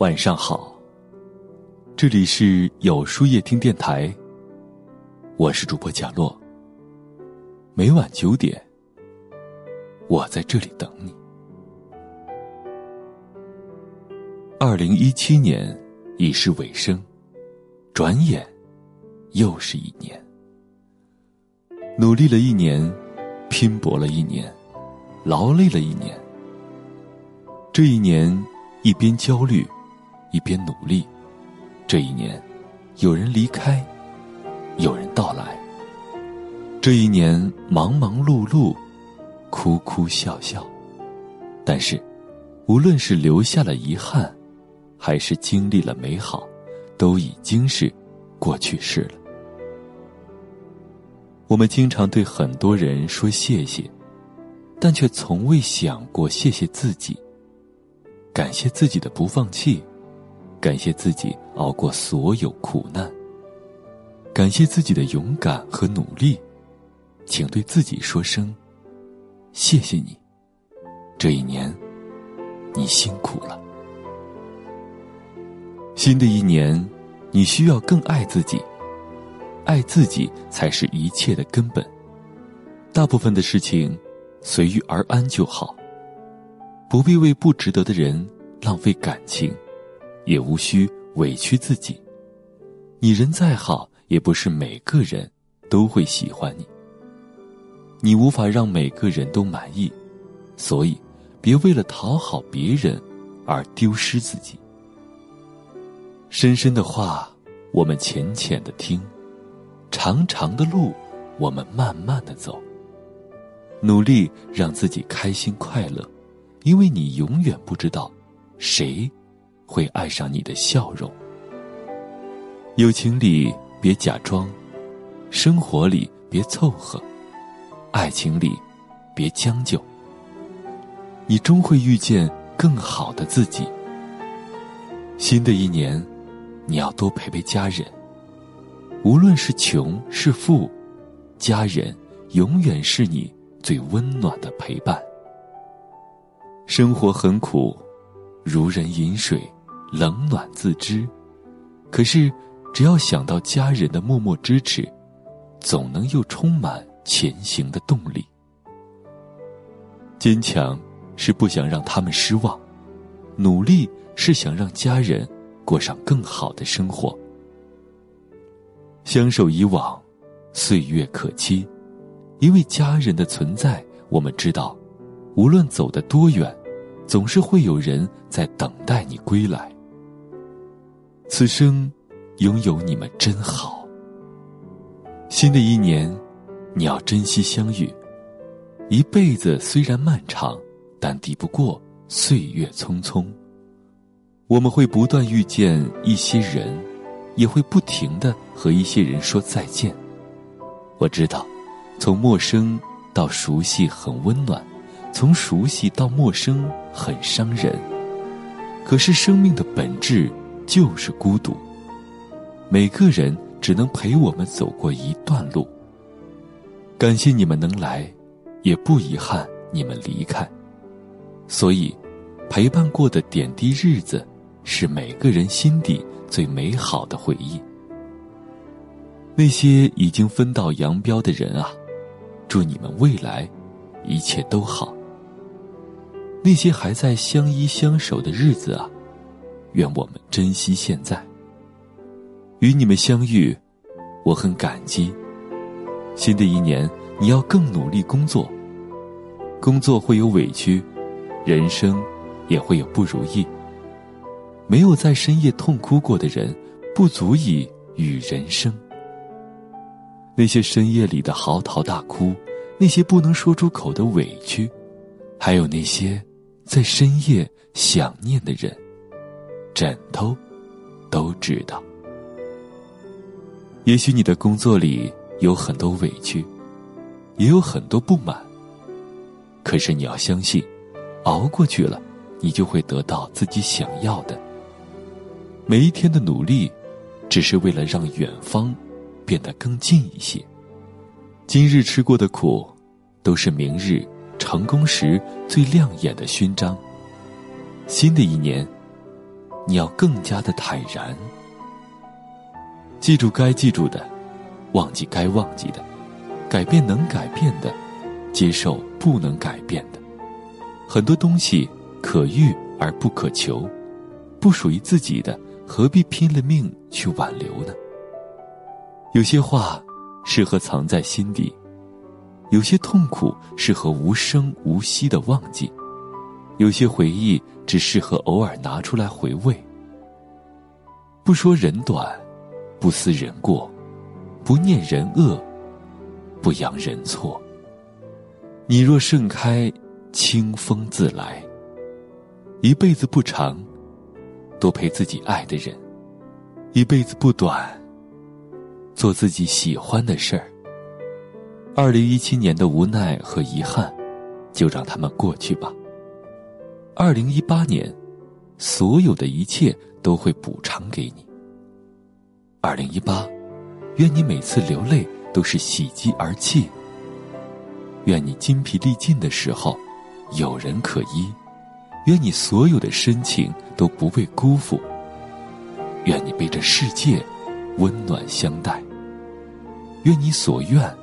晚上好，这里是有书夜听电台，我是主播贾洛。每晚九点，我在这里等你。二零一七年已是尾声，转眼又是一年。努力了一年，拼搏了一年，劳累了一年。这一年，一边焦虑，一边努力。这一年，有人离开，有人到来。这一年，忙忙碌碌，哭哭笑笑。但是，无论是留下了遗憾，还是经历了美好，都已经是过去式了。我们经常对很多人说谢谢，但却从未想过谢谢自己。感谢自己的不放弃，感谢自己熬过所有苦难，感谢自己的勇敢和努力，请对自己说声谢谢你。这一年，你辛苦了。新的一年，你需要更爱自己。爱自己才是一切的根本。大部分的事情，随遇而安就好。不必为不值得的人浪费感情，也无需委屈自己。你人再好，也不是每个人都会喜欢你。你无法让每个人都满意，所以别为了讨好别人而丢失自己。深深的话，我们浅浅的听。长长的路，我们慢慢的走。努力让自己开心快乐，因为你永远不知道，谁会爱上你的笑容。友情里别假装，生活里别凑合，爱情里别将就。你终会遇见更好的自己。新的一年，你要多陪陪家人。无论是穷是富，家人永远是你最温暖的陪伴。生活很苦，如人饮水，冷暖自知。可是，只要想到家人的默默支持，总能又充满前行的动力。坚强是不想让他们失望，努力是想让家人过上更好的生活。相守以往，岁月可期。因为家人的存在，我们知道，无论走得多远，总是会有人在等待你归来。此生，拥有你们真好。新的一年，你要珍惜相遇。一辈子虽然漫长，但抵不过岁月匆匆。我们会不断遇见一些人。也会不停的和一些人说再见。我知道，从陌生到熟悉很温暖，从熟悉到陌生很伤人。可是生命的本质就是孤独。每个人只能陪我们走过一段路。感谢你们能来，也不遗憾你们离开。所以，陪伴过的点滴日子，是每个人心底。最美好的回忆。那些已经分道扬镳的人啊，祝你们未来一切都好。那些还在相依相守的日子啊，愿我们珍惜现在。与你们相遇，我很感激。新的一年，你要更努力工作。工作会有委屈，人生也会有不如意。没有在深夜痛哭过的人，不足以与人生。那些深夜里的嚎啕大哭，那些不能说出口的委屈，还有那些在深夜想念的人，枕头都知道。也许你的工作里有很多委屈，也有很多不满。可是你要相信，熬过去了，你就会得到自己想要的。每一天的努力，只是为了让远方变得更近一些。今日吃过的苦，都是明日成功时最亮眼的勋章。新的一年，你要更加的坦然。记住该记住的，忘记该忘记的，改变能改变的，接受不能改变的。很多东西可遇而不可求，不属于自己的，何必拼了命去挽留呢？有些话适合藏在心底，有些痛苦适合无声无息的忘记，有些回忆只适合偶尔拿出来回味。不说人短。不思人过，不念人恶，不扬人错。你若盛开，清风自来。一辈子不长，多陪自己爱的人；一辈子不短，做自己喜欢的事儿。二零一七年的无奈和遗憾，就让他们过去吧。二零一八年，所有的一切都会补偿给你。二零一八，愿你每次流泪都是喜极而泣。愿你筋疲力尽的时候，有人可依。愿你所有的深情都不被辜负。愿你被这世界温暖相待。愿你所愿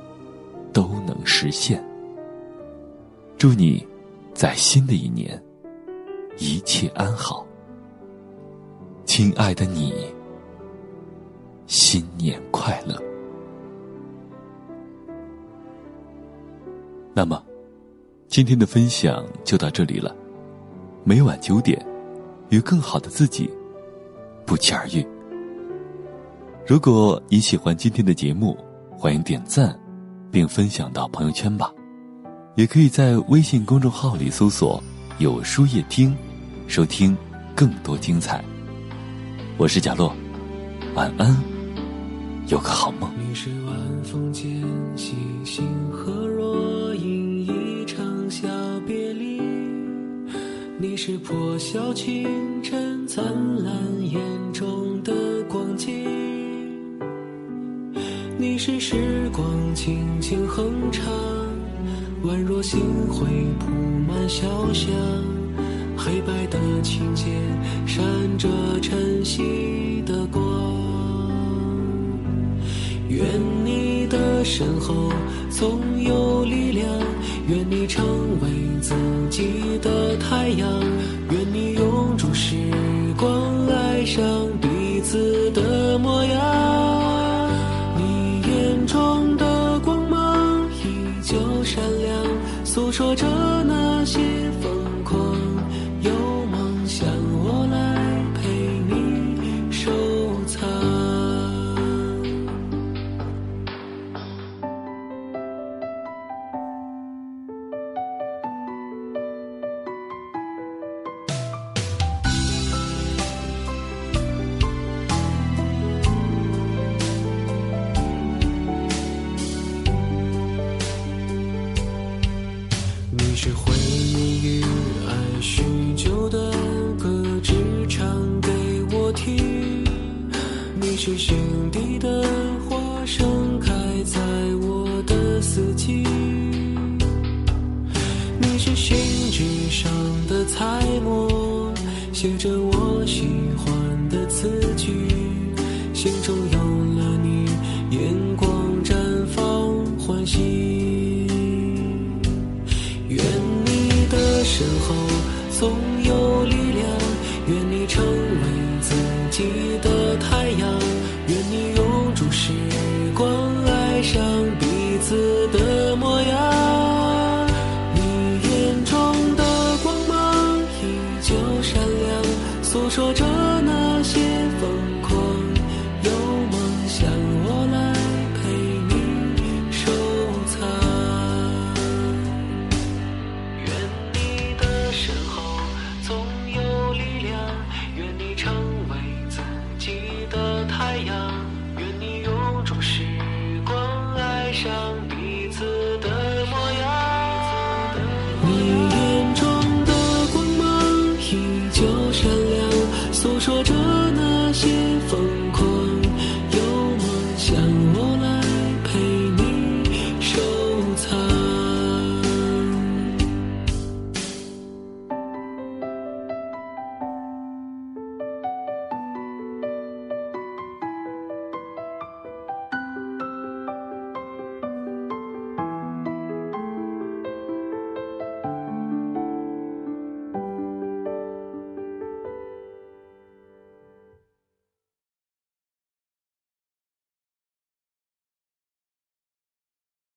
都能实现。祝你在新的一年一切安好，亲爱的你。新年快乐！那么，今天的分享就到这里了。每晚九点，与更好的自己不期而遇。如果你喜欢今天的节目，欢迎点赞并分享到朋友圈吧。也可以在微信公众号里搜索“有书夜听”，收听更多精彩。我是贾洛，晚安。有个好梦你是晚风间星星和若隐一场小别离你是破晓清晨灿烂眼中的光景你是时光轻轻哼唱宛若星辉铺满小巷黑白的琴键闪着晨曦的光。愿你的身后总有力量，愿你成为自己的太阳，愿你永驻时光，爱上彼此你是回忆与爱许久的歌，只唱给我听。你是心底的花，盛开在我的四季。你是信纸上的彩墨，写着我喜欢光，爱上彼此的就善良诉说着那些